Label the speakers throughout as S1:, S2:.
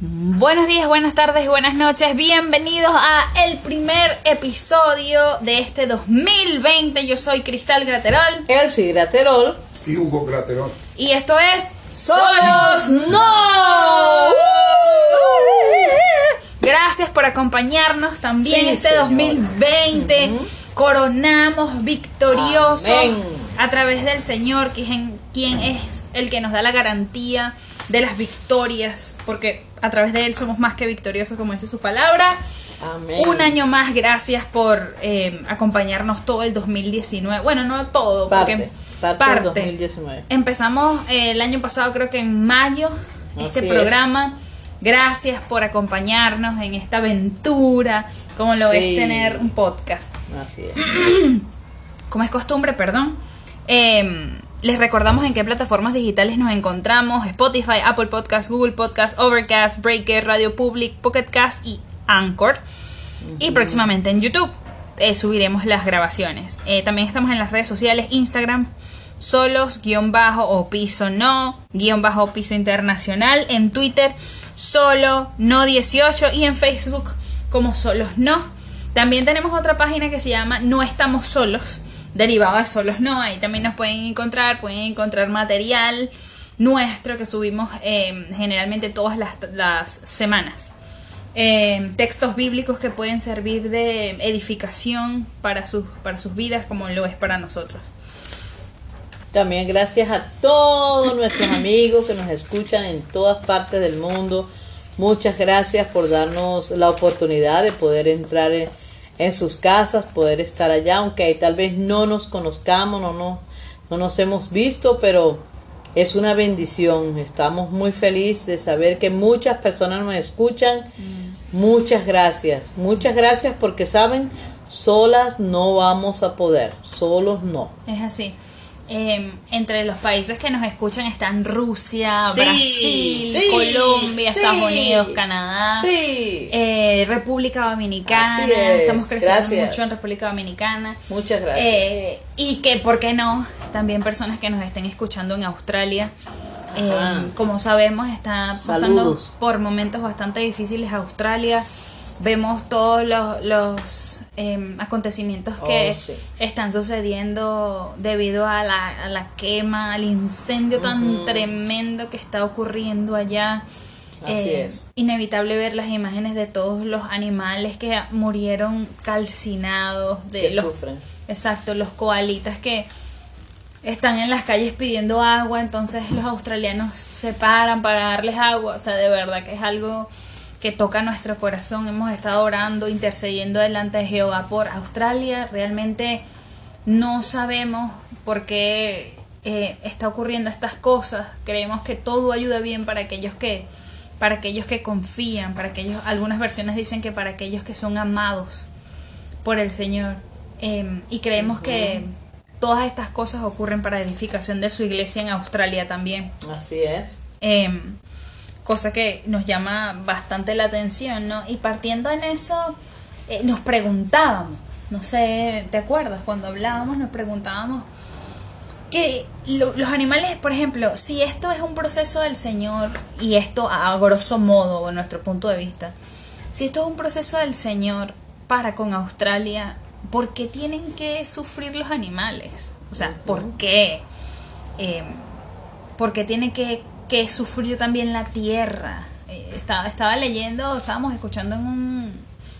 S1: Buenos días, buenas tardes, buenas noches. Bienvenidos a el primer episodio de este 2020. Yo soy Cristal Graterol
S2: Elsie Graterol.
S3: y Hugo Graterol.
S1: y esto es Solos No. Gracias por acompañarnos también
S2: Sí,
S1: este
S2: señora.
S1: 2020. Coronamos victoriosos
S2: Amén.
S1: a través del Señor, quien, quien es el que nos da la garantía de las victorias, porque a través de Él somos más que victoriosos, como dice su palabra.
S2: Amén.
S1: Un año más, gracias por eh, acompañarnos todo el 2019. Bueno, no todo, porque
S2: Parte, parte, del 2019.
S1: Empezamos eh, el año pasado, creo que en mayo, este programa. Gracias por acompañarnos en esta aventura, como lo
S2: Sí.
S1: es tener un podcast.
S2: Así es.
S1: Como es costumbre, perdón. eh, les recordamos en qué plataformas digitales nos encontramos: Spotify, Apple Podcast, Google Podcast, Overcast, Breaker, Radio Public, Pocket Cast y Anchor. Y próximamente en YouTube eh, subiremos las grabaciones. Eh, también estamos en las redes sociales: Instagram, solos, guion bajo o piso no, guion bajo piso internacional. En Twitter, solo no 18 y en Facebook como solos no. También tenemos otra página que se llama No estamos solos, derivado de solos no. Ahí también nos pueden encontrar, pueden encontrar material nuestro que subimos eh, generalmente todas las, las semanas. Eh, textos bíblicos que pueden servir de edificación para sus, para sus vidas como lo es para nosotros.
S2: También gracias a todos nuestros amigos que nos escuchan en todas partes del mundo. Muchas gracias por darnos la oportunidad de poder entrar en, en sus casas, poder estar allá, aunque tal vez no nos conozcamos, no, no, no nos hemos visto, pero es una bendición. Estamos muy felices de saber que muchas personas nos escuchan. Muchas gracias, muchas gracias porque saben, solas no vamos a poder, solos no.
S1: Es así. Eh, entre los países que nos escuchan están Rusia,
S2: Sí,
S1: Brasil,
S2: sí,
S1: Colombia,
S2: sí,
S1: Estados Unidos, Canadá,
S2: Sí.
S1: eh, República Dominicana.
S2: Así es,
S1: Estamos creciendo
S2: gracias.
S1: mucho en República Dominicana.
S2: Muchas gracias.
S1: Eh, y que, ¿por qué no? También personas que nos estén escuchando en Australia. Eh, como sabemos, está pasando
S2: Saludos.
S1: por momentos bastante difíciles Australia. Vemos todos los, los em, acontecimientos que
S2: Oh, sí.
S1: están sucediendo debido a la, a la quema, al incendio tan tremendo que está ocurriendo allá.
S2: Así
S1: Eh,
S2: es.
S1: Inevitable ver las imágenes de todos los animales que murieron calcinados, de
S2: Que
S1: los
S2: sufren.
S1: Exacto, los koalitas que están en las calles pidiendo agua, entonces los australianos se paran para darles agua, o sea, de verdad que es algo que toca nuestro corazón. Hemos estado orando, intercediendo delante de Jehová por Australia. Realmente no sabemos por qué eh, está ocurriendo estas cosas. Creemos que todo ayuda bien para aquellos que para aquellos que confían, para aquellos algunas versiones dicen que para aquellos que son amados por el Señor. Eh, y creemos que todas estas cosas ocurren para edificación de su iglesia en Australia también.
S2: Así es.
S1: Eh, cosa que nos llama bastante la atención, ¿no? Y partiendo en eso, eh, nos preguntábamos, no sé, ¿te acuerdas? Cuando hablábamos nos preguntábamos que lo- los animales, por ejemplo, si esto es un proceso del Señor, y esto a grosso modo, en nuestro punto de vista, si esto es un proceso del Señor para con Australia, ¿por qué tienen que sufrir los animales? O sea, ¿por qué? Eh, porque tiene que, que sufrir también la tierra. Eh, estaba, estaba leyendo, estábamos escuchando en un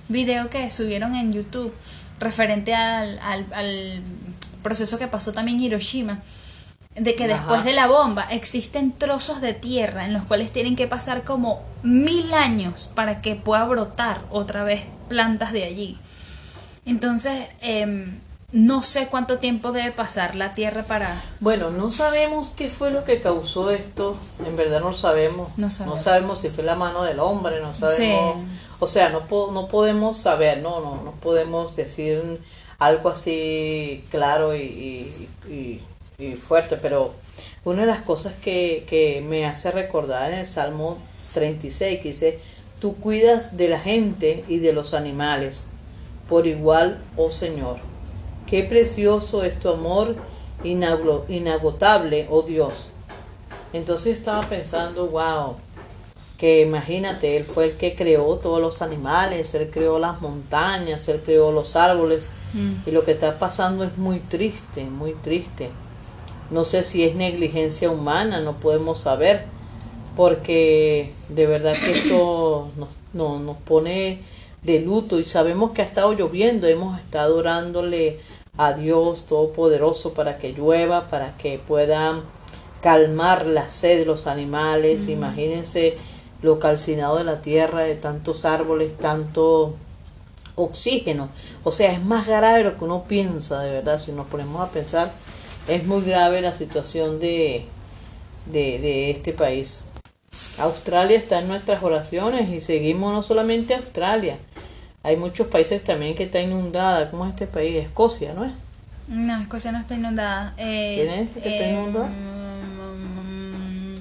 S1: video que subieron en YouTube referente al, al, al proceso que pasó también en Hiroshima, de que
S2: Ajá.
S1: después de la bomba existen trozos de tierra en los cuales tienen que pasar como mil años para que pueda brotar otra vez plantas de allí. Entonces, em, no sé cuánto tiempo debe pasar la tierra para...
S2: Bueno, no sabemos qué fue lo que causó esto. En verdad no sabemos.
S1: No sabemos.
S2: sabemos si fue la mano del hombre, no sabemos.
S1: Sí.
S2: O sea, no, po- no podemos saber, no, no, no podemos decir algo así claro y, y- y- fuerte, pero una de las cosas que, que me hace recordar en el Salmo 36 que dice, tú cuidas de la gente y de los animales por igual, oh Señor. Qué precioso es tu amor inagotable, oh Dios. Entonces estaba pensando, wow, que imagínate, él fue el que creó todos los animales, él creó las montañas, él creó los árboles
S1: Mm.
S2: y lo que está pasando es muy triste, muy triste. No sé si es negligencia humana, no podemos saber, porque de verdad que esto nos, no- nos pone de luto y sabemos que ha estado lloviendo, hemos estado orándole a Dios Todopoderoso para que llueva, para que puedan calmar la sed de los animales. Imagínense lo calcinado de la tierra, de tantos árboles, tanto oxígeno. O sea, es más grave de lo que uno piensa, de verdad. Si nos ponemos a pensar, es muy grave la situación de, de, de este país. Australia está en nuestras oraciones y seguimos no solamente Australia. Hay muchos países también que está inundada. ¿Cómo es este país? Escocia, ¿no es?
S1: No, Escocia no está inundada. Eh,
S2: ¿Quién es que está
S1: eh,
S2: inundada?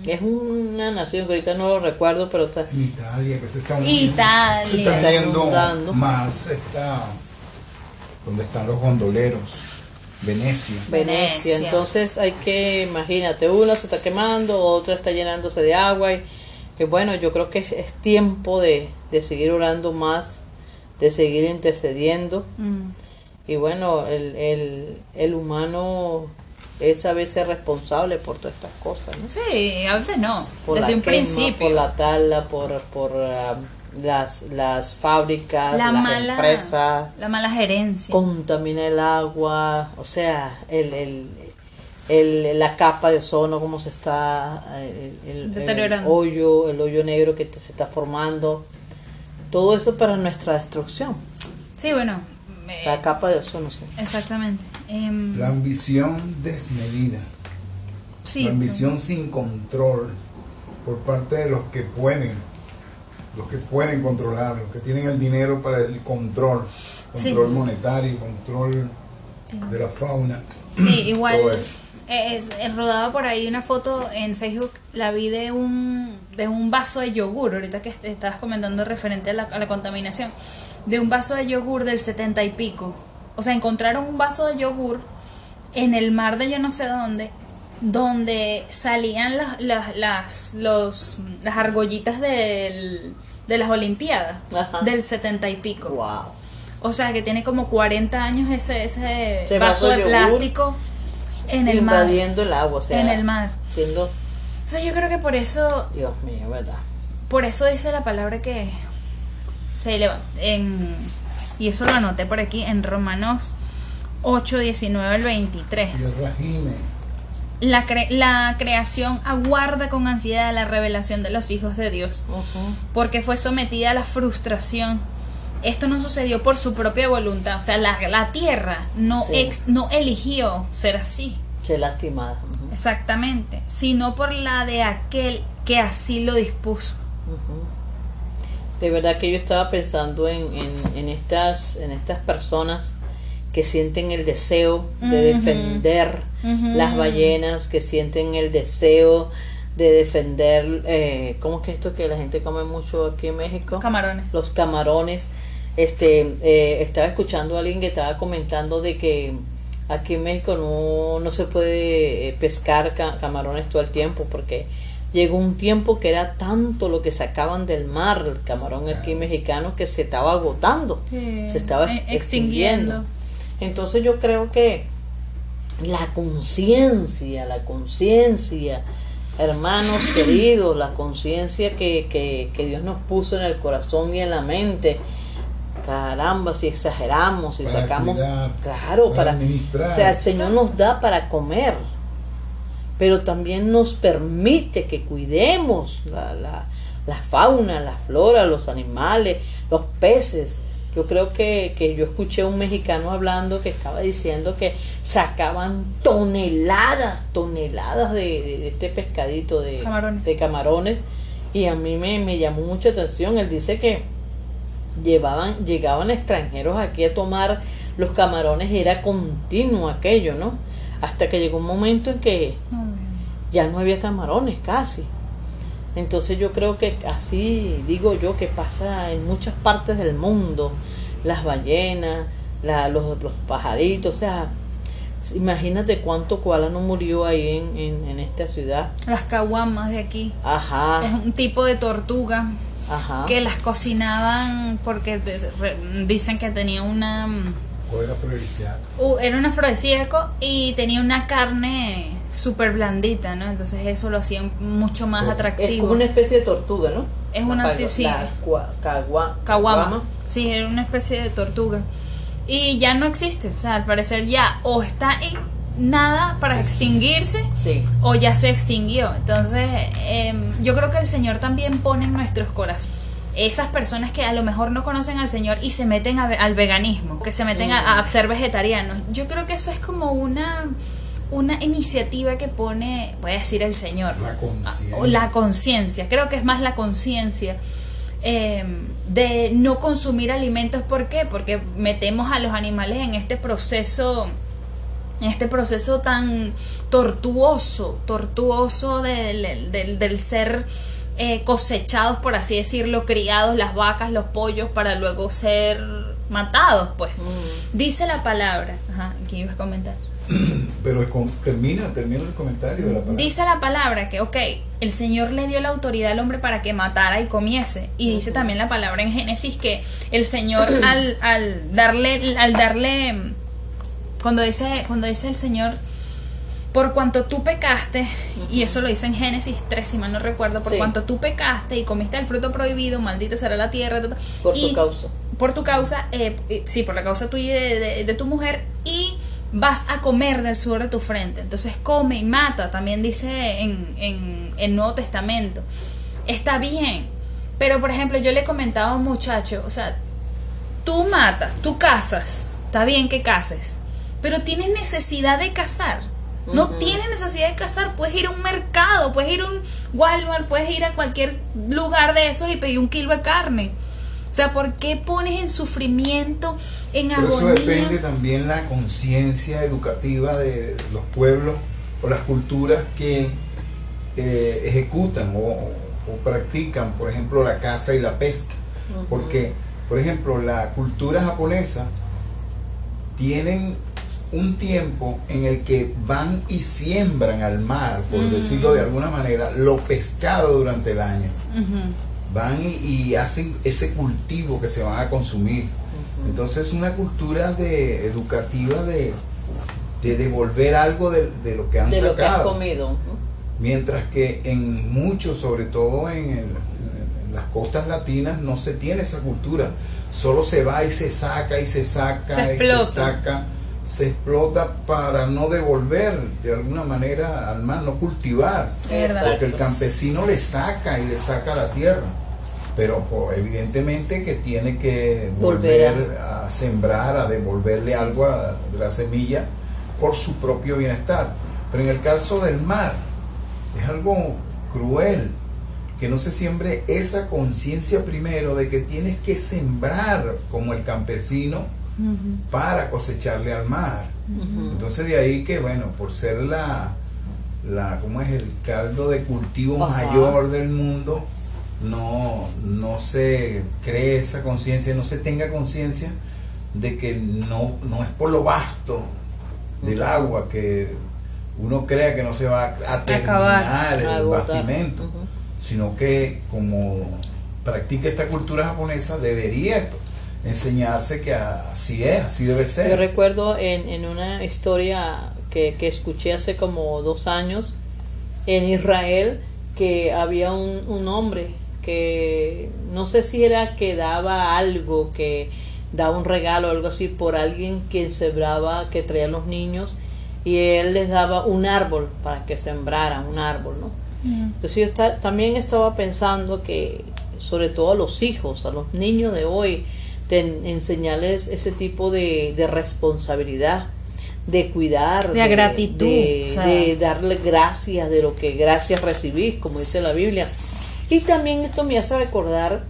S2: Es una nación que ahorita no lo recuerdo, pero está...
S3: Italia, que se está
S1: Italia.
S3: se está yendo más, está donde están los gondoleros, Venecia.
S2: Venecia.
S1: Venecia.
S2: Entonces hay que, imagínate, una se está quemando, otra está llenándose de agua. Y, y bueno, yo creo que es, es tiempo de, de seguir orando más, de seguir intercediendo.
S1: mm.
S2: Y bueno, el, el, el humano es a veces responsable por todas estas cosas, ¿no?
S1: Sí, a veces no.
S2: Por
S1: Desde
S2: la
S1: un
S2: quema,
S1: principio.
S2: por la tala, por, por ah, las, las fábricas,
S1: la
S2: las
S1: mala,
S2: empresas.
S1: la mala gerencia.
S2: contamina el agua, o sea, el, el, el- la capa de ozono, cómo se está, eh, el, el- hoyo, el hoyo negro que te- se está formando, todo eso para nuestra destrucción,
S1: Sí, bueno. eh,
S2: la capa de ozono, sí.
S1: exactamente. Em,
S3: La ambición desmedida,
S1: sí,
S3: la ambición sin control por parte de los que pueden, los que pueden controlar, los que tienen el dinero para el control,
S1: Sí.
S3: control monetario, control de la fauna.
S1: Sí, igual es, rodaba por ahí una foto en Facebook, la vi de un, de un vaso de yogur, ahorita que est- estabas comentando referente a la, a la contaminación, de un vaso de yogur del setenta y pico. O sea, encontraron un vaso de yogur en el mar de yo no sé dónde, donde salían las, las, las, los, las argollitas del, de las Olimpiadas,
S2: Ajá.
S1: del setenta y pico.
S2: Wow.
S1: O sea, que tiene como 40 años ese, ese, vaso de plástico en el mar.
S2: Invadiendo el agua, o sea,
S1: En el mar.
S2: siendo,
S1: Entonces yo creo que por eso,
S2: Dios mío, ¿verdad?
S1: por eso dice la palabra que se eleva. En, y eso lo anoté por aquí en Romanos 8, 19 al 23.
S3: Tierra gime.
S1: La, cre- la creación aguarda con ansiedad la revelación de los hijos de Dios, porque fue sometida a la frustración. Esto no sucedió por su propia voluntad, o sea, la, la tierra no,
S2: Sí.
S1: ex- no eligió ser así.
S2: Qué lastimada.
S1: Exactamente, sino por la de aquel que así lo dispuso.
S2: De verdad que yo estaba pensando en, en, en estas, en estas personas que sienten el deseo de defender las ballenas, que sienten el deseo de defender, eh, ¿cómo es que esto que la gente come mucho aquí en México?
S1: Camarones.
S2: Los camarones. Este, eh, estaba escuchando a alguien que estaba comentando de que aquí en México no, no se puede eh, pescar ca- camarones todo el tiempo porque llegó un tiempo que era tanto lo que sacaban del mar, el camarón aquí mexicano, que se estaba agotando,
S1: Sí,
S2: se estaba
S1: eh,
S2: extinguiendo.
S1: extinguiendo.
S2: Entonces yo creo que la conciencia, la conciencia, hermanos queridos, la conciencia que, que, que Dios nos puso en el corazón y en la mente, caramba, si exageramos, si
S3: Para
S2: sacamos,
S3: cuidar,
S2: claro,
S3: para
S2: para,
S3: administrar.
S2: o sea, el Señor nos da para comer, pero también nos permite que cuidemos la, la, la fauna, la flora, los animales, los peces. Yo creo que, que yo escuché a un mexicano hablando que estaba diciendo que sacaban toneladas, toneladas de, de- de este pescadito de
S1: Camarones.
S2: de camarones y a mí me, me llamó mucha atención. Él dice que llevaban, llegaban extranjeros aquí a tomar los camarones y era continuo aquello, ¿no? Hasta que llegó un momento en que ya no había camarones casi. Entonces yo creo que así digo yo que pasa en muchas partes del mundo, las ballenas, la- los, los pajaritos, o sea, Imagínate cuánto koala no murió ahí en, en, en esta ciudad.
S1: Las caguamas de aquí.
S2: Ajá.
S1: Es un tipo de tortuga
S2: Ajá.
S1: que las cocinaban porque de- re- dicen que tenía una
S3: O era afrodisíaco.
S1: uh, era un afrodisíaco y tenía una carne súper blandita, ¿no? Entonces eso lo hacía mucho más
S3: Oh.
S2: Es
S1: atractivo.
S2: como una especie de tortuga, ¿no?
S1: Es
S2: La
S1: una
S2: pago-
S1: ti- sí.
S2: la cua- cagua-
S1: Caguama. Sí, era una especie de tortuga. Y ya no existe, o sea, al parecer ya o está en nada para extinguirse
S2: Sí.
S1: o ya se extinguió. Entonces, em, yo creo que el Señor también pone en nuestros corazones esas personas que a lo mejor no conocen al Señor y se meten a al veganismo, que se meten a, a ser vegetarianos. Yo creo que eso es como una una iniciativa que pone, voy a decir el Señor,
S3: La conciencia.
S1: o la conciencia, creo que es más la conciencia eh, de no consumir alimentos. ¿Por qué? Porque metemos a los animales en este proceso, en este proceso tan tortuoso, tortuoso del, del- del ser eh, cosechados, por así decirlo, criados, las vacas, los pollos, para luego ser matados, pues. Dice la palabra, ajá, ¿qué ibas a comentar?
S3: Pero con- termina, termina el comentario de la palabra.
S1: Dice la palabra que, ok, el Señor le dio la autoridad al hombre para que matara y comiese. Y dice también la palabra en Génesis que el Señor al, al darle, al darle, cuando dice, cuando dice el Señor, por cuanto tú pecaste, y eso lo dice en Génesis 3, si mal no recuerdo, por
S2: Sí.
S1: cuanto tú pecaste y comiste el fruto prohibido, maldita será la tierra. ta, ta,
S2: Por tu causa.
S1: Por tu causa, eh, eh, sí, por la causa tuya y de, de- de tu mujer, vas a comer del sudor de tu frente. Entonces come y mata, también dice en, en el Nuevo Testamento. Está bien, pero por ejemplo, yo le comentaba a un muchacho, o sea, tú matas, tú cazas, está bien que cases, pero tienes necesidad de cazar. No tienes necesidad de cazar, puedes ir a un mercado, puedes ir a un Walmart, puedes ir a cualquier lugar de esos y pedir un kilo de carne. O sea, ¿por qué pones en sufrimiento, en
S3: Pero eso
S1: agonía?
S3: depende también la conciencia educativa de los pueblos o las culturas que eh, ejecutan o, o practican, por ejemplo, la caza y la pesca. Porque, por ejemplo, la cultura japonesa tienen un tiempo en el que van y siembran al mar, por
S1: Mm.
S3: decirlo de alguna manera, lo pescado durante el año
S1: Ujú.
S3: Van y, y hacen ese cultivo que se van a consumir. Entonces una cultura de educativa de, de devolver algo de, de lo que han
S2: De lo que has
S3: sacado.
S2: comido.
S3: Mientras que en muchos, sobre todo en, el- en las costas latinas, no se tiene esa cultura. Solo se va y se saca y se saca
S1: Se
S3: y
S1: explota.
S3: se saca, se explota para no devolver de alguna manera al mar, no cultivar. Porque el campesino le saca y le saca la tierra. Pero pues, evidentemente que tiene que
S2: Volver
S3: volver a, sembrar, a devolverle algo a, la semilla por su propio bienestar. Pero en el caso del mar, es algo cruel que no se siembre esa conciencia primero de que tienes que sembrar como el campesino para cosecharle al mar. Entonces de ahí que, bueno, por ser la, la ¿cómo es? el caldo de cultivo
S2: Ajá.
S3: mayor del mundo, no, no se cree esa conciencia, no se tenga conciencia de que no, no es por lo vasto del agua que uno crea que no se va a
S1: Acabar.
S3: terminar el
S2: Agotar.
S3: bastimento, sino que como practica esta cultura japonesa debería enseñarse que así es, así debe ser.
S2: Yo recuerdo en, en una historia que, que escuché hace como dos años en Israel que había un, un hombre que no sé si era que daba algo, que daba un regalo o algo así por alguien que sembraba, que traía a los niños y él les daba un árbol para que sembraran un árbol, ¿no? Entonces yo esta- también estaba pensando que, sobre todo a los hijos, a los niños de hoy, de enseñarles ese tipo de, de responsabilidad, de cuidar,
S1: De gratitud,
S2: de,
S1: o sea.
S2: de darle gracias de lo que gracias recibís, como dice la Biblia. Y también esto me hace recordar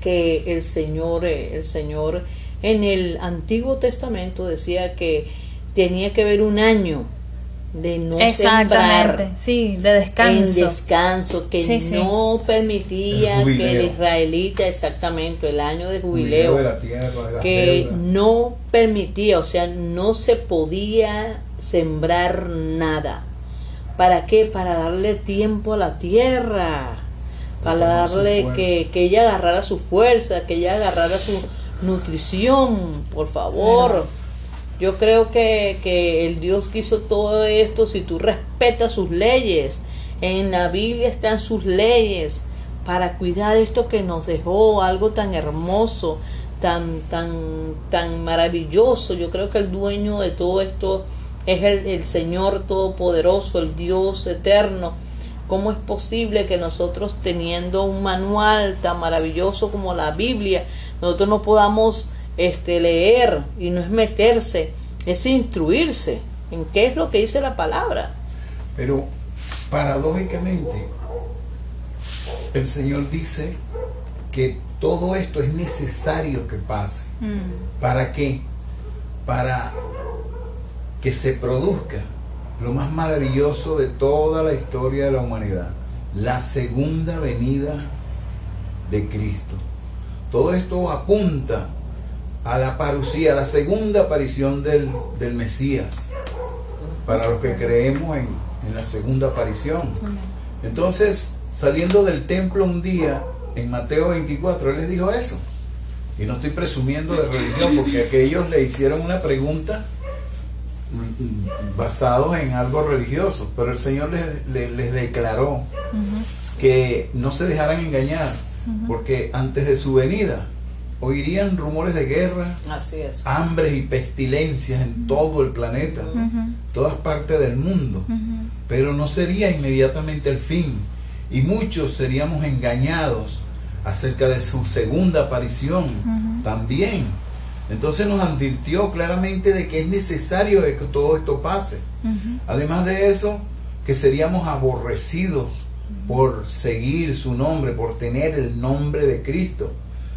S2: que el Señor, eh, el Señor en el Antiguo Testamento decía que tenía que haber un año de no
S1: Exactamente,
S2: sembrar
S1: sí, de descanso.
S2: en descanso, que
S1: Sí, sí.
S2: no permitía
S3: El
S2: que el israelita, exactamente, el año de
S3: Jubileo
S2: jubileo,
S3: de la tierra, de
S2: que
S3: deudas.
S2: no permitía, o sea, no se podía sembrar nada. ¿Para qué? Para darle tiempo a la tierra,
S3: fuerza.
S2: que, que ella agarrara su fuerza, que ella agarrara su nutrición, por favor. Yo creo que, que el Dios que hizo todo esto, si tú respetas sus leyes, en la Biblia están sus leyes para cuidar esto que nos dejó, algo tan hermoso, tan, tan, tan maravilloso. Yo creo que el dueño de todo esto es el, el Señor Todopoderoso, el Dios eterno. ¿Cómo es posible que nosotros teniendo un manual tan maravilloso como la Biblia, nosotros no podamos este leer y no es meterse, es instruirse en qué es lo que dice la palabra?
S3: Pero paradójicamente, el Señor dice que todo esto es necesario que pase.
S1: Mm,
S3: ¿Para qué? Para que se produzca lo más maravilloso de toda la historia de la humanidad, la segunda venida de Cristo. Todo esto apunta a la parucía, a la segunda aparición del, del Mesías, para los que creemos en, en la segunda aparición. Entonces, saliendo del templo un día, en Mateo 24, él les dijo eso. Y no estoy presumiendo de religión, porque aquellos le hicieron una pregunta basados en algo religioso, pero el Señor les, les- les declaró que no se dejaran engañar, porque antes de su venida oirían rumores de guerra,
S2: Así es.
S3: hambres y pestilencias en todo el planeta, todas partes del mundo pero no sería inmediatamente el fin. Y muchos seríamos engañados acerca de su segunda aparición también. Entonces nos advirtió claramente de que es necesario de que todo esto pase. Además de eso, que seríamos aborrecidos por seguir su nombre, por tener el nombre de Cristo.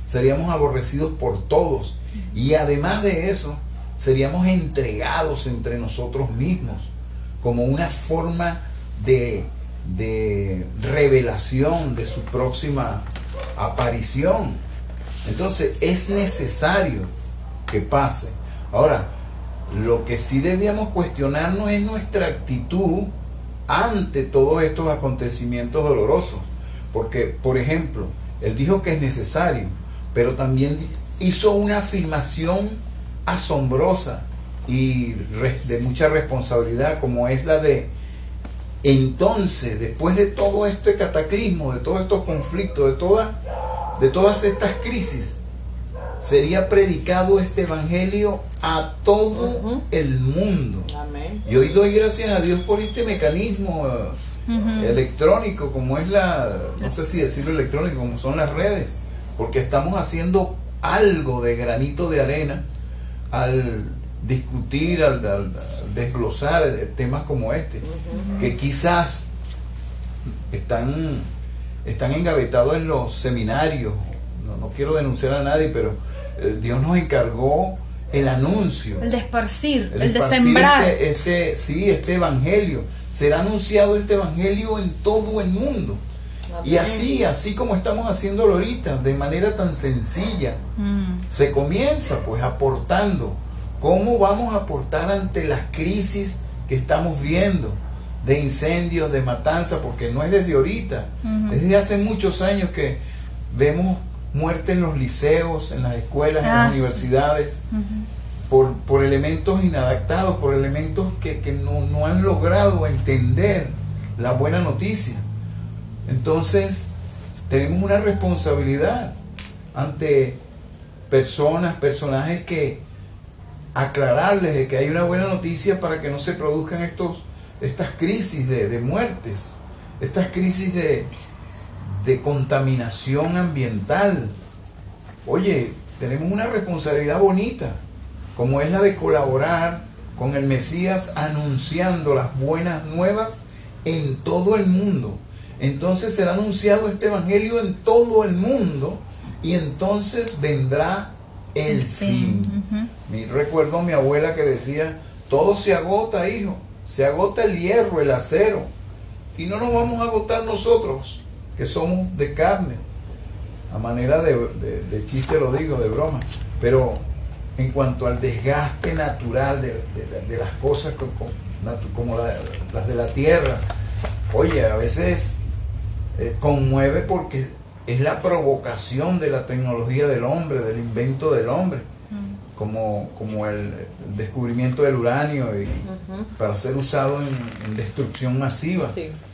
S3: Seríamos aborrecidos por todos. Y además de eso, seríamos entregados entre nosotros mismos como una forma de, de revelación de su próxima aparición. Entonces es necesario que pase. Ahora, lo que sí debíamos cuestionarnos es nuestra actitud ante todos estos acontecimientos dolorosos. Porque, por ejemplo, él dijo que es necesario, pero también hizo una afirmación asombrosa y de mucha responsabilidad, como es la de, entonces, después de todo este cataclismo, de todos estos conflictos, de, toda- de todas estas crisis, sería predicado este evangelio a todo el mundo.
S2: Amén.
S3: Y hoy doy gracias a Dios por este mecanismo eh, electrónico, como es la, no sé si decirlo electrónico, como son las redes, porque estamos haciendo algo de granito de arena al discutir, al, al- al desglosar temas como este, que quizás están, están engavetados en los seminarios, no, no quiero denunciar a nadie, pero eh, Dios nos encargó el anuncio.
S1: El de esparcir, el, de
S3: esparcir
S1: sembrar.
S3: Este, este- sí, este evangelio. Será anunciado este evangelio en todo el mundo. Y así, así como estamos haciéndolo ahorita, de manera tan sencilla,
S1: Mm,
S3: se comienza pues aportando. ¿Cómo vamos a aportar ante las crisis que estamos viendo? De incendios, de matanza, porque no es desde ahorita, es desde hace muchos años que vemos muerte en los liceos, en las escuelas, en
S1: Ah,
S3: las
S1: sí.
S3: universidades por, por elementos inadaptados, por elementos que, que no, no han logrado entender la buena noticia. Entonces, tenemos una responsabilidad ante personas, personajes que aclararles de que hay una buena noticia para que no se produzcan estos, estas crisis de, de muertes, estas crisis de, de contaminación ambiental. Oye, tenemos una responsabilidad bonita, como es la de colaborar con el Mesías anunciando las buenas nuevas en todo el mundo. Entonces será anunciado este Evangelio en todo el mundo y entonces vendrá el, fin. Mi recuerdo a mi abuela que decía, todo se agota, hijo, se agota el hierro, el acero, y no nos vamos a agotar nosotros, que somos de carne. A manera de, de, chiste lo digo, de broma, pero en cuanto al desgaste natural de, de las cosas como, como las de la tierra, oye, a veces eh, conmueve porque es la provocación de la tecnología del hombre, del invento del hombre, mm. como, como el, descubrimiento del uranio y, para ser usado en, destrucción masiva.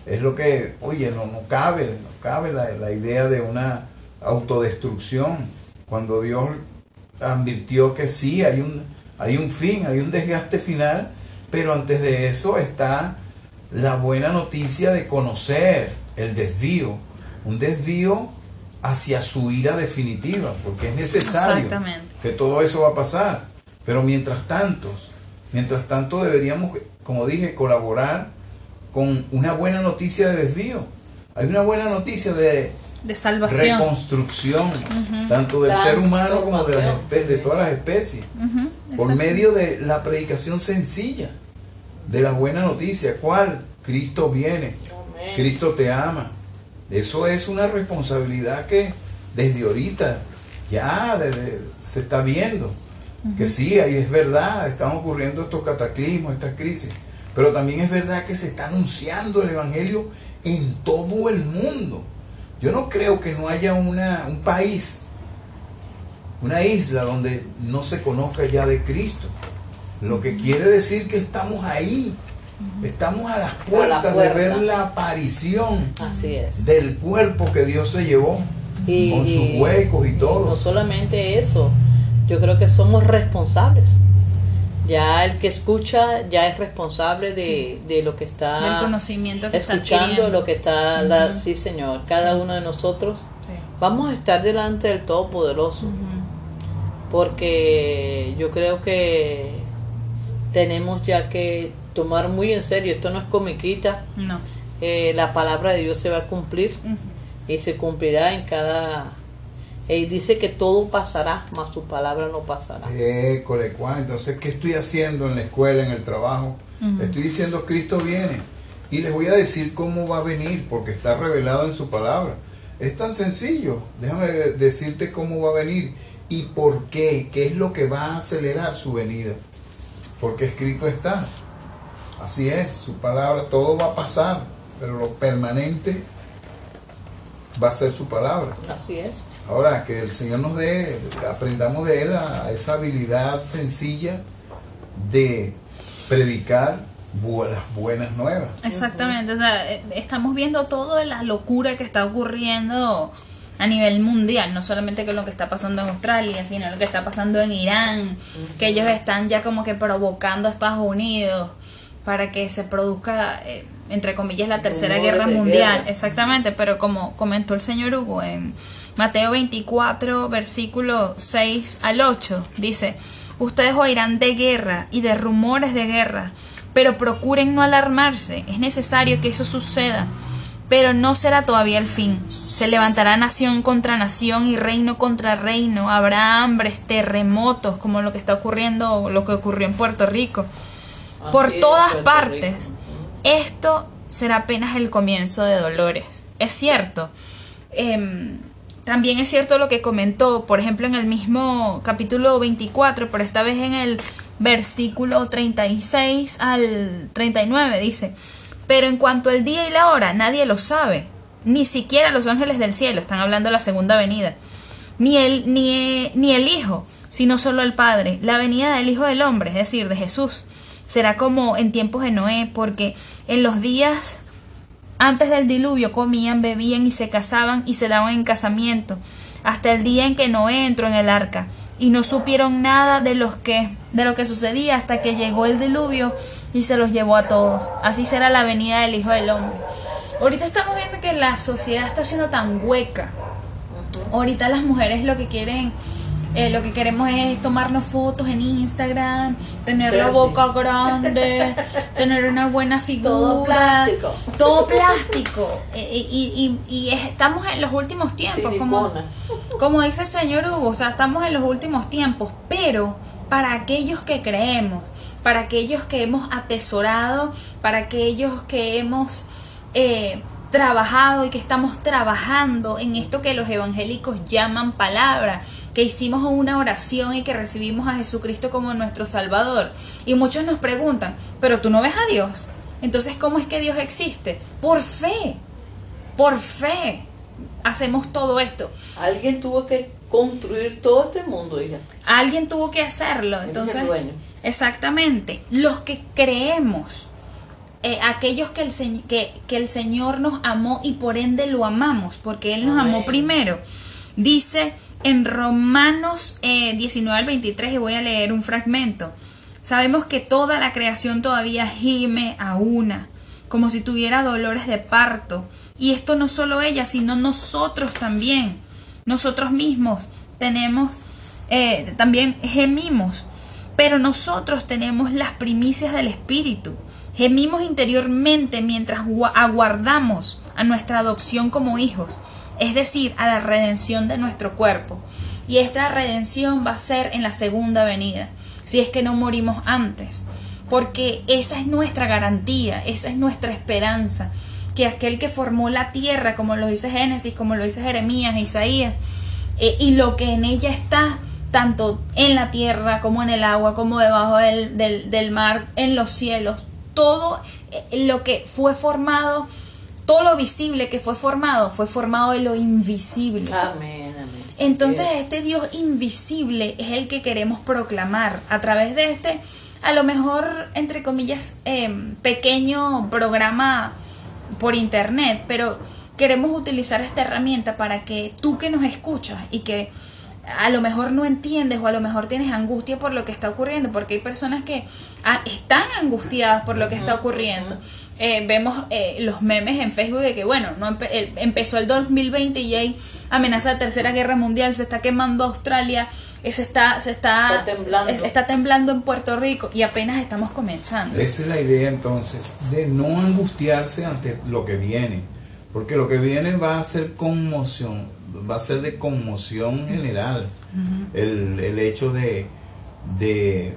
S3: Es lo que, oye, no, no cabe, no cabe la, la idea de una autodestrucción. Cuando Dios advirtió que sí, hay un, hay un fin, hay un desgaste final, pero antes de eso está la buena noticia de conocer el desvío, un desvío hacia su ira definitiva, porque es necesario que todo eso va a pasar. Pero mientras tanto, mientras tanto deberíamos, como dije, colaborar con una buena noticia de desvío. Hay una buena noticia de,
S1: de salvación.
S3: reconstrucción, tanto del ser humano como de, de todas las especies, por medio de la predicación sencilla de la buena noticia. ¿Cuál? Cristo viene. Cristo te ama. Eso es una responsabilidad que desde ahorita ya se está viendo. Que sí, ahí es verdad, están ocurriendo estos cataclismos, estas crisis. Pero también es verdad que se está anunciando el Evangelio en todo el mundo. Yo no creo que no haya una, un país, una isla donde no se conozca ya de Cristo. Lo que quiere decir que estamos ahí, estamos a las puertas de ver la aparición del cuerpo que Dios se llevó, con sus huecos y todo.
S2: no solamente eso, yo creo que somos responsables. Ya el que escucha ya es responsable de, lo que está
S1: del conocimiento que
S2: escuchando, lo que está, sí señor, cada uno de nosotros. Vamos a estar delante del Todopoderoso, porque yo creo que tenemos ya que tomar muy en serio, esto no es comiquita,
S1: no.
S2: Eh, la palabra de Dios se va a cumplir y se cumplirá en cada... Y dice que todo pasará, mas su palabra no pasará.
S3: Eh, entonces, ¿qué estoy haciendo en la escuela, en el trabajo? Estoy diciendo Cristo viene. Y les voy a decir cómo va a venir, porque está revelado en su palabra. Es tan sencillo. Déjame decirte cómo va a venir y por qué, qué es lo que va a acelerar su venida porque escrito está. Así es, su palabra, todo va a pasar, pero lo permanente va a ser su palabra.
S2: Así es.
S3: Ahora, que el Señor nos dé, aprendamos de Él a esa habilidad sencilla de predicar las buenas nuevas.
S1: Exactamente, o sea, eh, estamos viendo toda la locura que está ocurriendo a nivel mundial, no solamente con lo que está pasando en Australia, sino lo que está pasando en Irán, que ellos están ya como que provocando a Estados Unidos para que se produzca, eh, entre comillas, la tercera guerra mundial. Exactamente, pero como comentó el señor Hugo en Mateo 24, versículo 6 al 8, dice, ustedes oirán de guerra y de rumores de guerra, pero procuren no alarmarse, es necesario que eso suceda pero no será todavía el fin. Se levantará nación contra nación y reino contra reino. Habrá hambres, terremotos, como lo que está ocurriendo, lo que ocurrió en Puerto Rico. Por todas partes. Esto será apenas el comienzo de dolores. Es cierto. También es cierto lo que comentó, por ejemplo, en el mismo capítulo 24, pero esta vez en el versículo 36 al 39, dice. Pero en cuanto al día y la hora, nadie lo sabe. Ni siquiera los ángeles del cielo, están hablando de la segunda venida. Ni el, ni, ni el Hijo, sino solo el Padre. La venida del Hijo del Hombre, es decir, de Jesús, será como en tiempos de Noé, porque en los días antes del diluvio comían, bebían y se casaban y se daban en casamiento, hasta el día en que Noé entró en el arca, y no supieron nada de los que de lo que sucedía hasta que llegó el diluvio y se los llevó a todos. Así será la venida del Hijo del Hombre. Ahorita estamos viendo que la sociedad está siendo tan hueca. Ahorita las mujeres lo que quieren, eh, lo que queremos es tomarnos fotos en Instagram, tener la boca grande, tener una buena figura.
S2: Todo plástico.
S1: Todo plástico. Eh, y, y, estamos en los últimos tiempos. Como, como dice el señor Hugo, o sea, estamos en los últimos tiempos, pero para aquellos que creemos para aquellos que hemos atesorado, para aquellos que hemos eh, trabajado y que estamos trabajando en esto que los evangélicos llaman palabra, que hicimos una oración y que recibimos a Jesucristo como nuestro Salvador. Y muchos nos preguntan, pero tú no ves a Dios. Entonces, ¿cómo es que Dios existe? Por fe, por fe hacemos todo esto.
S2: Alguien tuvo que construir todo este mundo, hija.
S1: Alguien tuvo que hacerlo. Entonces, exactamente, los que creemos, eh, aquellos que el, que, que el Señor nos amó y por ende lo amamos, porque Él nos amó primero. Dice en Romanos 19 eh, al 23, y voy a leer un fragmento. Sabemos que toda la creación todavía gime a una, como si tuviera dolores de parto. Y esto no solo ella, sino nosotros también. Nosotros mismos tenemos, eh, también gemimos. Pero nosotros tenemos las primicias del Espíritu. Gemimos interiormente mientras aguardamos a nuestra adopción como hijos, es decir, a la redención de nuestro cuerpo. Y esta redención va a ser en la segunda venida, si es que no morimos antes, porque esa es nuestra garantía, esa es nuestra esperanza, que aquel que formó la tierra, como lo dice Génesis, como lo dice Jeremías, Isaías, eh, y lo que en ella está, tanto en la tierra como en el agua, como debajo del, del mar, en los cielos, todo eh, lo que fue formado, todo lo visible que fue formado, fue formado de lo invisible.
S2: Amén, amén.
S1: Entonces este Dios invisible es el que queremos proclamar a través de este, a lo mejor, entre comillas, em, pequeño programa por internet, pero queremos utilizar esta herramienta para que tú que nos escuchas y que a lo mejor no entiendes o a lo mejor tienes angustia por lo que está ocurriendo, porque hay personas que ah, están angustiadas por lo que está ocurriendo. Eh, vemos eh, los memes en Facebook de que, bueno, no empezó el 2020 y hay amenaza de tercera guerra mundial, se está quemando Australia, eh, se está, se está, está temblando. en Puerto Rico y apenas estamos comenzando.
S3: Esa es la idea entonces, de no angustiarse ante lo que viene, porque lo que viene va a ser conmoción, va a ser de conmoción general. el, el, hecho de, de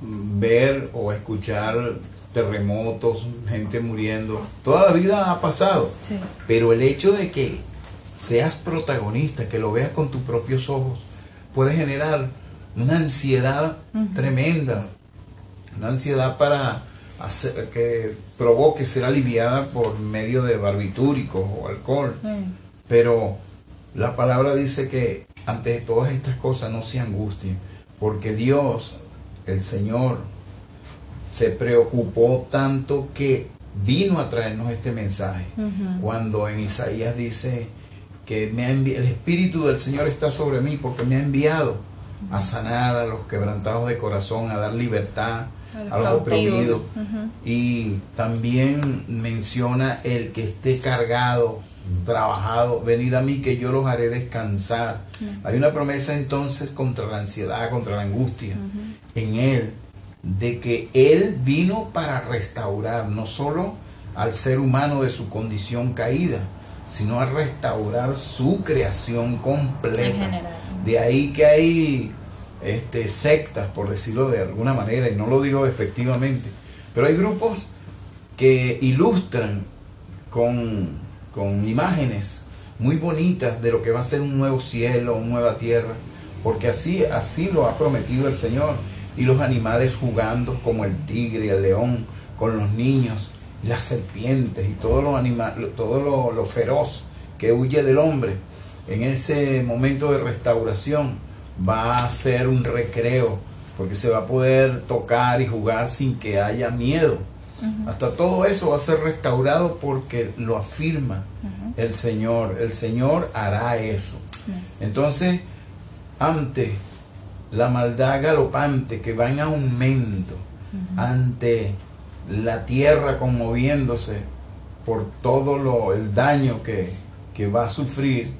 S3: ver o escuchar terremotos, gente muriendo, toda la vida ha pasado. Pero el hecho de que seas protagonista, que lo veas con tus propios ojos, puede generar una ansiedad tremenda, una ansiedad para hacer, que provoque ser aliviada por medio de barbitúricos o alcohol. Pero la palabra dice que ante todas estas cosas no se angustien, porque Dios, el Señor, se preocupó tanto que vino a traernos este mensaje. Cuando en Isaías dice que me el Espíritu del Señor está sobre mí porque me ha enviado a sanar a los quebrantados de corazón, a dar libertad a los, oprimidos. Y también menciona el que esté cargado, trabajado, venir a mí que yo los haré descansar. Hay una promesa entonces contra la ansiedad, contra la angustia. En Él de que Él vino para restaurar no solo al ser humano de su condición caída, sino a restaurar su creación completa. De ahí que hay este, sectas, por decirlo de alguna manera, y no lo digo efectivamente, pero hay grupos que ilustran con, con imágenes muy bonitas de lo que va a ser un nuevo cielo, una nueva tierra, porque así, así lo ha prometido el Señor y los animales jugando como el tigre y el león con los niños, las serpientes y todo lo, animal, todo lo, feroz que huye del hombre. En ese momento de restauración va a ser un recreo, porque se va a poder tocar y jugar sin que haya miedo. Hasta todo eso va a ser restaurado porque lo afirma el Señor. El Señor hará eso. Entonces, ante la maldad galopante que va en aumento ante la tierra conmoviéndose por todo lo, el daño que, va a sufrir,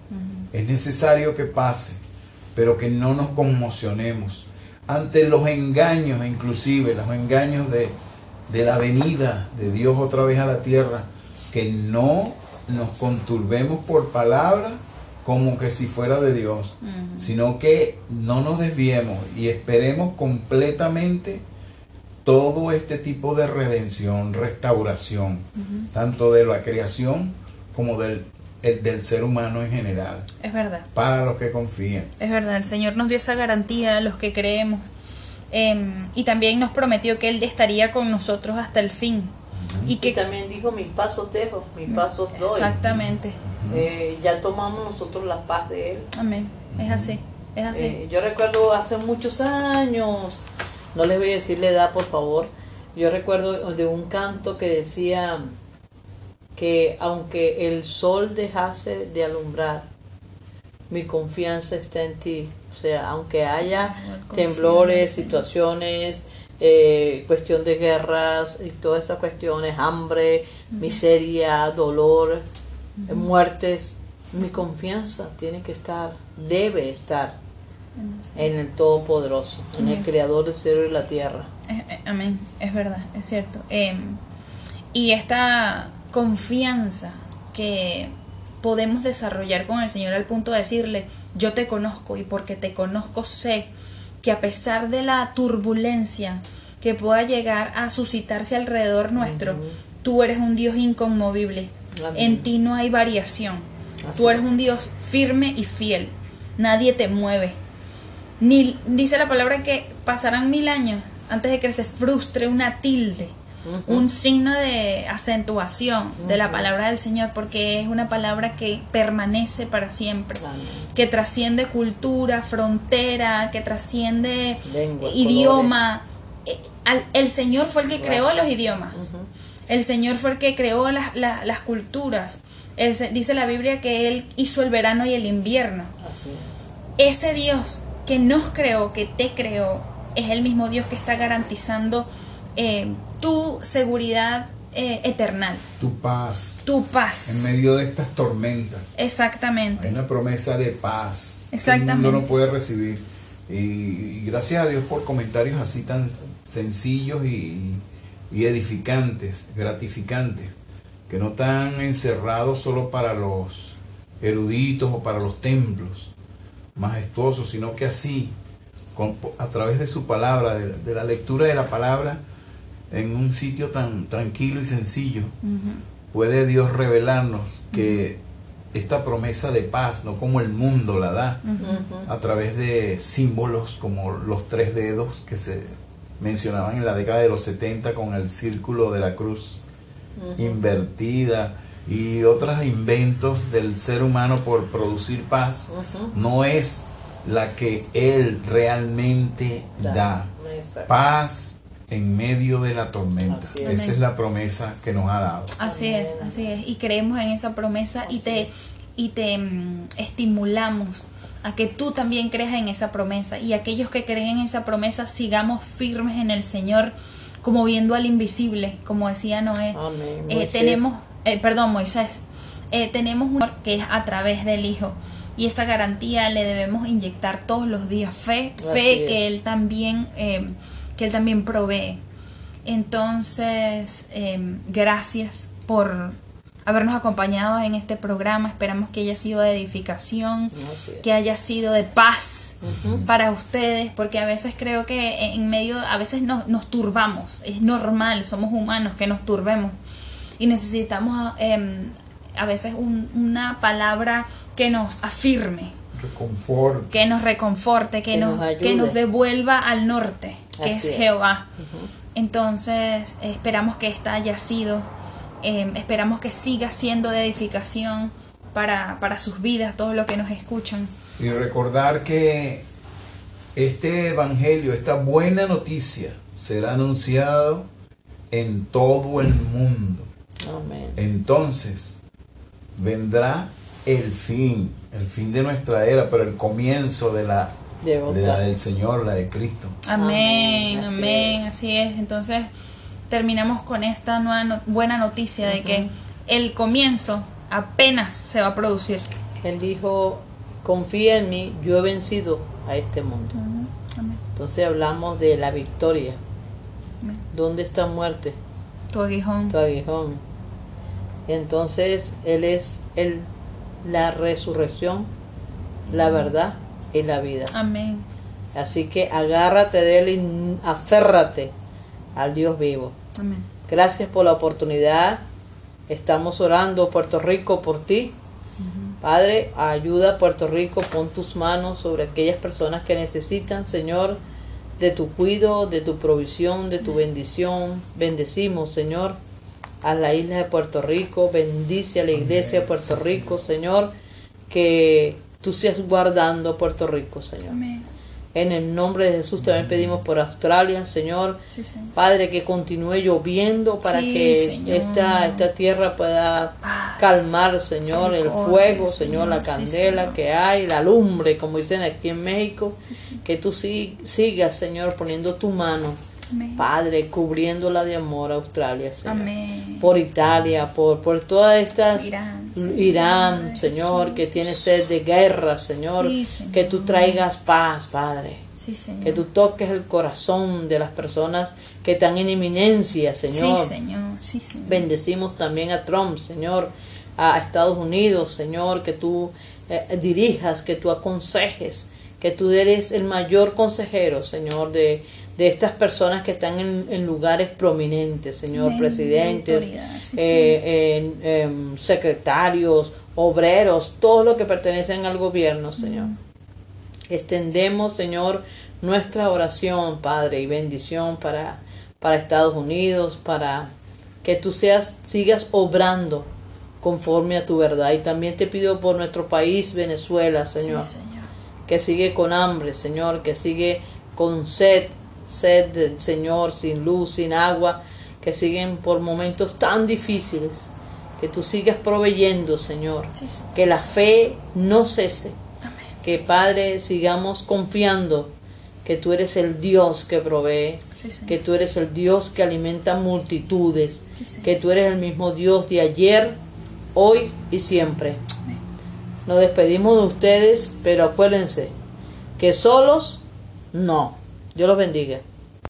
S3: es necesario que pase, pero que no nos conmocionemos ante los engaños, inclusive los engaños de, de la venida de Dios otra vez a la tierra, que no nos conturbemos por palabra como que si fuera de Dios, sino que no nos desviemos y esperemos completamente todo este tipo de redención, restauración, tanto de la creación como del, el- del ser humano en general,
S1: Es verdad.
S3: para los que confían.
S1: Es verdad, el Señor nos dio esa garantía a los que creemos. Em, y también nos prometió que Él estaría con nosotros hasta el fin. Y
S2: Y
S1: que
S2: también dijo, mis pasos dejo, mis pasos doy.
S1: Exactamente.
S2: Eh, ya tomamos nosotros la paz de Él.
S1: Amén. Es así. Es así.
S2: Eh, yo recuerdo hace muchos años, no les voy a decir la edad por favor, yo recuerdo de un canto que decía que aunque el sol dejase de alumbrar, mi confianza está en ti. O sea, aunque haya temblores, situaciones, eh, cuestión de guerras y todas esas cuestiones, hambre, miseria, dolor, muertes, mi confianza tiene que estar, debe estar en el Todopoderoso, en el. Creador del cielo y la tierra.
S1: Eh, eh, amén, es verdad, es cierto. Em, y esta confianza que podemos desarrollar con el Señor al punto de decirle, yo te conozco y porque te conozco sé que a pesar de la turbulencia que pueda llegar a suscitarse alrededor nuestro, tú eres un Dios inconmovible.
S2: Amén.
S1: En ti no hay variación.
S2: Así
S1: tú eres
S2: es.
S1: un Dios firme y fiel. Nadie te mueve. Ni, dice la palabra que pasarán mil años antes de que se frustre una tilde, Un signo de acentuación de la palabra del Señor, porque es una palabra que permanece para siempre,
S2: Amén.
S1: que trasciende cultura, frontera, que trasciende
S2: Lengua,
S1: idioma. Eh, el Señor fue el que creó los idiomas. El Señor fue el que creó las, las, las culturas. Él dice la Biblia que Él hizo el verano y el invierno
S2: Así es.
S1: ese Dios que nos creó, que te creó, es el mismo Dios que está garantizando eh, tu seguridad eh, eternal,
S3: Tu paz
S1: tu
S3: en
S1: paz.
S3: medio de estas tormentas. Hay
S1: Exactamente.
S3: una promesa de paz que el
S1: Exactamente.
S3: mundo no puede recibir. Y, y gracias a Dios por comentarios así tan sencillos y, y edificantes, gratificantes, que no están encerrados solo para los eruditos o para los templos majestuosos, sino que así, con- a través de su palabra, de, de la lectura de la palabra, en un sitio tan tranquilo y sencillo, puede Dios revelarnos que esta promesa de paz, no como el mundo la da, a través de símbolos como los tres dedos que se mencionaban en la década de los 70 con el círculo de la cruz invertida y otros inventos del ser humano por producir paz, no es la que Él realmente da.
S2: Exacto.
S3: Paz en medio de la tormenta.
S2: Es.
S3: Esa es la promesa que nos ha dado.
S1: Así es, así es. Y creemos en esa promesa y te, y te mm, estimulamos a que tú también creas en esa promesa. Y aquellos que creen en esa promesa, sigamos firmes en el Señor, como viendo al invisible, como decía Noé.
S2: Amén.
S1: Eh, tenemos, eh, perdón, Moisés, eh, tenemos un amor que es a través del Hijo. Y esa garantía le debemos inyectar todos los días fe,
S2: Así
S1: fe
S2: es.
S1: que Él también, eh, que Él también provee. Entonces, eh, gracias por habernos acompañado en este programa. Esperamos que haya sido de edificación, que haya sido de paz para ustedes, porque a veces creo que en medio, a veces nos, nos turbamos, es normal, somos humanos que nos turbemos. Y necesitamos em, a veces un- una palabra que nos afirme, Que nos reconforte, que,
S2: Que
S1: nos, que nos devuelva al norte, que
S2: Así
S1: es
S2: es.
S1: Jehová. Entonces, esperamos que esta haya sido, em, esperamos que siga siendo de edificación para, para sus vidas, todo lo que nos escuchan.
S3: Y recordar que este evangelio, esta buena noticia, será anunciado en todo el mundo.
S2: Amén.
S3: Entonces vendrá el fin, el fin de nuestra era, pero el comienzo de la,
S2: De
S3: la del Señor, la de Cristo.
S1: Amén,
S2: Amén, así
S1: amén,
S2: es.
S1: así es. Entonces terminamos con esta nueva no- buena noticia de que el comienzo apenas se va a producir.
S2: Él dijo, confía en mí, yo he vencido a este mundo.
S1: Amén.
S2: Entonces hablamos de la victoria.
S1: Amén.
S2: ¿Dónde está muerte?
S1: Tu aguijón.
S2: Tu aguijón. Entonces Él es el, la resurrección, la verdad y la vida.
S1: Amén.
S2: Así que agárrate de Él y aférrate al Dios vivo.
S1: Amén.
S2: Gracias por la oportunidad. Estamos orando, Puerto Rico, por ti. Padre, ayuda a Puerto Rico, pon tus manos sobre aquellas personas que necesitan, Señor, de tu cuido, de tu provisión, de tu bendición. Bendecimos, Señor, a la isla de Puerto Rico, bendice a la iglesia de Puerto Rico, Señor, que tú seas guardando a Puerto Rico, Señor.
S1: Amén.
S2: En el nombre de Jesús también pedimos por Australia, Señor.
S1: Sí, Señor.
S2: Padre, que continúe lloviendo para
S1: Sí,
S2: que
S1: Señor.
S2: esta, esta tierra pueda calmar, Señor, el fuego,
S1: Señor,
S2: la candela que hay, la lumbre, como dicen aquí en México. Que tú sigas, Señor, poniendo tu mano,
S1: Amén.
S2: Padre, cubriéndola de amor a Australia, Señor.
S1: Amén.
S2: Por Italia, por, por todas estas
S1: Irán, Señor.
S2: Irán, Señor,
S1: Jesús.
S2: que tiene sed de guerra, Señor.
S1: Sí, Señor.
S2: Que tú traigas paz, Padre.
S1: Sí, Señor.
S2: Que tú toques el corazón de las personas que están en inminencia, Señor.
S1: Sí, Señor. Sí, Señor.
S2: Bendecimos también a Trump, Señor, a Estados Unidos, Señor, que tú eh, dirijas, que tú aconsejes, que tú eres el mayor consejero, Señor, de, de estas personas que están en, en lugares prominentes, Señor,
S1: Autoridad, sí,
S2: eh, en- em, secretarios, obreros, todos los que pertenecen al gobierno, Señor. Extendemos, Señor, nuestra oración, Padre, y bendición para, para Estados Unidos, para que tú seas, sigas obrando conforme a tu verdad. Y también te pido por nuestro país, Venezuela, Señor,
S1: Sí, Señor.
S2: que sigue con hambre, Señor, que sigue con sed, sed del Señor, sin luz, sin agua, que siguen por momentos tan difíciles, que tú sigas proveyendo, Señor,
S1: Sí,
S2: que la fe no cese,
S1: Amén.
S2: que Padre sigamos confiando que tú eres el Dios que provee,
S1: Sí,
S2: que tú eres el Dios que alimenta multitudes, que tú eres el mismo Dios de ayer, hoy y siempre.
S1: Amén.
S2: Nos despedimos de ustedes, pero acuérdense que solos no. Dios los bendiga.